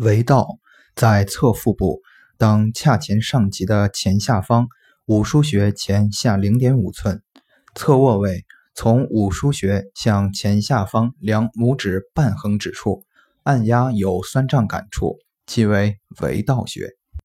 为道在侧腹部当髂前上棘的前下方五腧穴前下零点五寸侧卧位从五腧穴向前下方量拇指半横指处按压有酸胀感处即为为道穴。